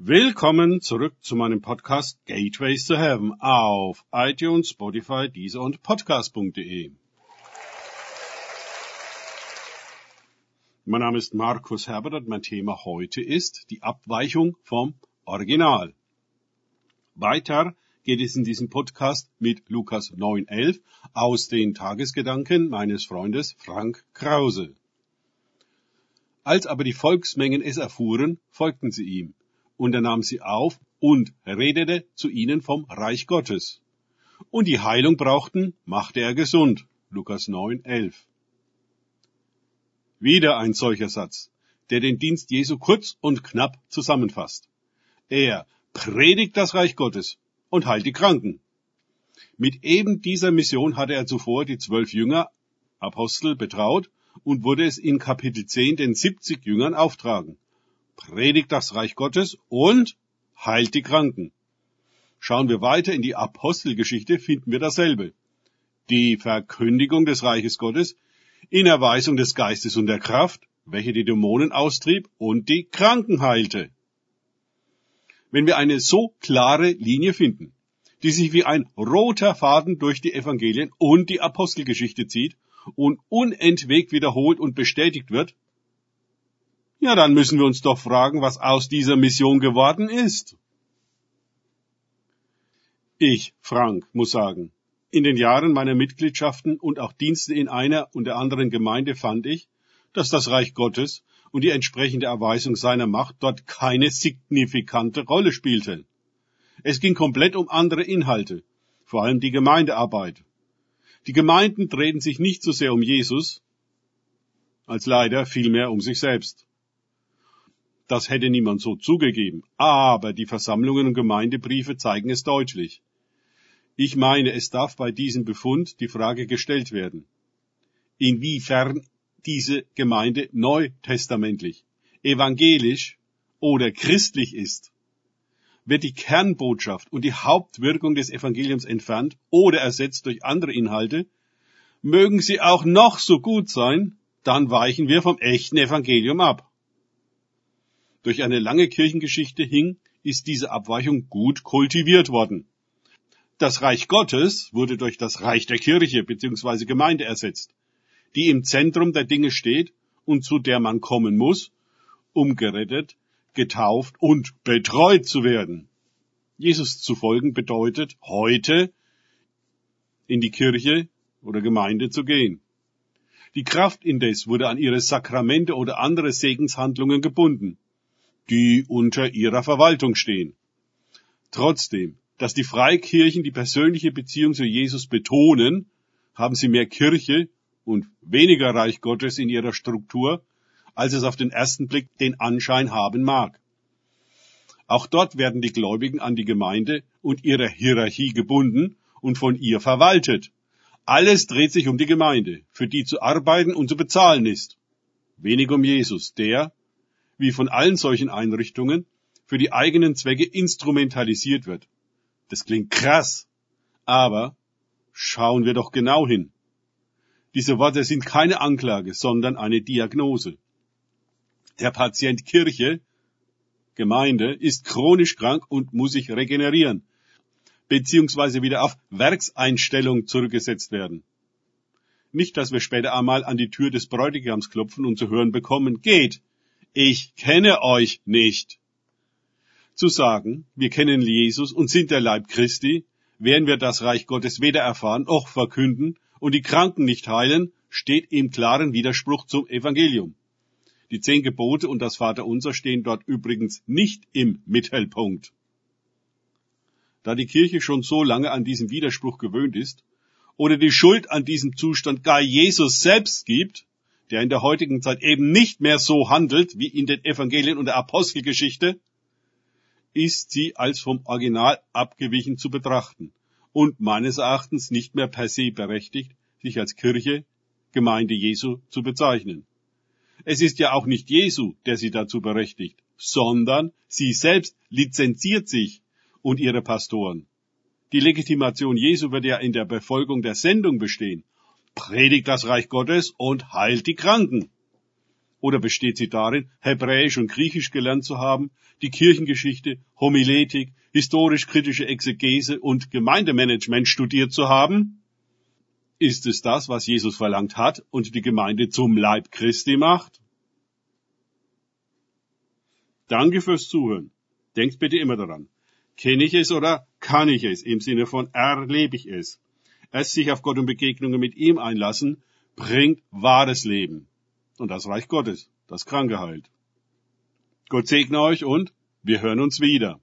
Willkommen zurück zu meinem Podcast Gateways to Heaven auf iTunes, Spotify, Deezer und Podcast.de. Mein Name ist Markus Herbert und mein Thema heute ist die Abweichung vom Original. Weiter geht es in diesem Podcast mit Lukas 9.11 aus den Tagesgedanken meines Freundes Frank Krause. Als aber die Volksmengen es erfuhren, folgten sie ihm und er nahm sie auf und redete zu ihnen vom Reich Gottes. Und die Heilung brauchten, machte er gesund. Lukas 9, 11. Wieder ein solcher Satz, der den Dienst Jesu kurz und knapp zusammenfasst. Er predigt das Reich Gottes und heilt die Kranken. Mit eben dieser Mission hatte er zuvor die zwölf Jünger, Apostel, betraut und wurde es in Kapitel 10 den 70 Jüngern auftragen predigt das Reich Gottes und heilt die Kranken. Schauen wir weiter in die Apostelgeschichte, finden wir dasselbe. Die Verkündigung des Reiches Gottes in Erweisung des Geistes und der Kraft, welche die Dämonen austrieb und die Kranken heilte. Wenn wir eine so klare Linie finden, die sich wie ein roter Faden durch die Evangelien und die Apostelgeschichte zieht und unentwegt wiederholt und bestätigt wird, ja, dann müssen wir uns doch fragen, was aus dieser Mission geworden ist. Ich, Frank, muss sagen, in den Jahren meiner Mitgliedschaften und auch Dienste in einer und der anderen Gemeinde fand ich, dass das Reich Gottes und die entsprechende Erweisung seiner Macht dort keine signifikante Rolle spielte. Es ging komplett um andere Inhalte, vor allem die Gemeindearbeit. Die Gemeinden drehten sich nicht so sehr um Jesus, als leider vielmehr um sich selbst. Das hätte niemand so zugegeben. Aber die Versammlungen und Gemeindebriefe zeigen es deutlich. Ich meine, es darf bei diesem Befund die Frage gestellt werden, inwiefern diese Gemeinde neutestamentlich, evangelisch oder christlich ist. Wird die Kernbotschaft und die Hauptwirkung des Evangeliums entfernt oder ersetzt durch andere Inhalte, mögen sie auch noch so gut sein, dann weichen wir vom echten Evangelium ab durch eine lange Kirchengeschichte hing, ist diese Abweichung gut kultiviert worden. Das Reich Gottes wurde durch das Reich der Kirche bzw. Gemeinde ersetzt, die im Zentrum der Dinge steht und zu der man kommen muss, um gerettet, getauft und betreut zu werden. Jesus zu folgen bedeutet heute in die Kirche oder Gemeinde zu gehen. Die Kraft indes wurde an ihre Sakramente oder andere Segenshandlungen gebunden die unter ihrer Verwaltung stehen. Trotzdem, dass die Freikirchen die persönliche Beziehung zu Jesus betonen, haben sie mehr Kirche und weniger Reich Gottes in ihrer Struktur, als es auf den ersten Blick den Anschein haben mag. Auch dort werden die Gläubigen an die Gemeinde und ihre Hierarchie gebunden und von ihr verwaltet. Alles dreht sich um die Gemeinde, für die zu arbeiten und zu bezahlen ist. Wenig um Jesus, der, wie von allen solchen Einrichtungen, für die eigenen Zwecke instrumentalisiert wird. Das klingt krass, aber schauen wir doch genau hin. Diese Worte sind keine Anklage, sondern eine Diagnose. Der Patient Kirche, Gemeinde, ist chronisch krank und muss sich regenerieren, beziehungsweise wieder auf Werkseinstellung zurückgesetzt werden. Nicht, dass wir später einmal an die Tür des Bräutigams klopfen und zu hören bekommen, geht, ich kenne euch nicht. Zu sagen, wir kennen Jesus und sind der Leib Christi, werden wir das Reich Gottes weder erfahren noch verkünden und die Kranken nicht heilen, steht im klaren Widerspruch zum Evangelium. Die zehn Gebote und das Vaterunser stehen dort übrigens nicht im Mittelpunkt. Da die Kirche schon so lange an diesem Widerspruch gewöhnt ist oder die Schuld an diesem Zustand gar Jesus selbst gibt, der in der heutigen Zeit eben nicht mehr so handelt wie in den Evangelien und der Apostelgeschichte, ist sie als vom Original abgewichen zu betrachten und meines Erachtens nicht mehr per se berechtigt, sich als Kirche, Gemeinde Jesu zu bezeichnen. Es ist ja auch nicht Jesu, der sie dazu berechtigt, sondern sie selbst lizenziert sich und ihre Pastoren. Die Legitimation Jesu wird ja in der Befolgung der Sendung bestehen predigt das Reich Gottes und heilt die Kranken. Oder besteht sie darin, Hebräisch und Griechisch gelernt zu haben, die Kirchengeschichte, Homiletik, historisch-kritische Exegese und Gemeindemanagement studiert zu haben? Ist es das, was Jesus verlangt hat und die Gemeinde zum Leib Christi macht? Danke fürs Zuhören. Denkt bitte immer daran. Kenne ich es oder kann ich es? Im Sinne von erlebe ich es. Es sich auf Gott und Begegnungen mit ihm einlassen, bringt wahres Leben. Und das Reich Gottes, das Kranke heilt. Gott segne euch und wir hören uns wieder.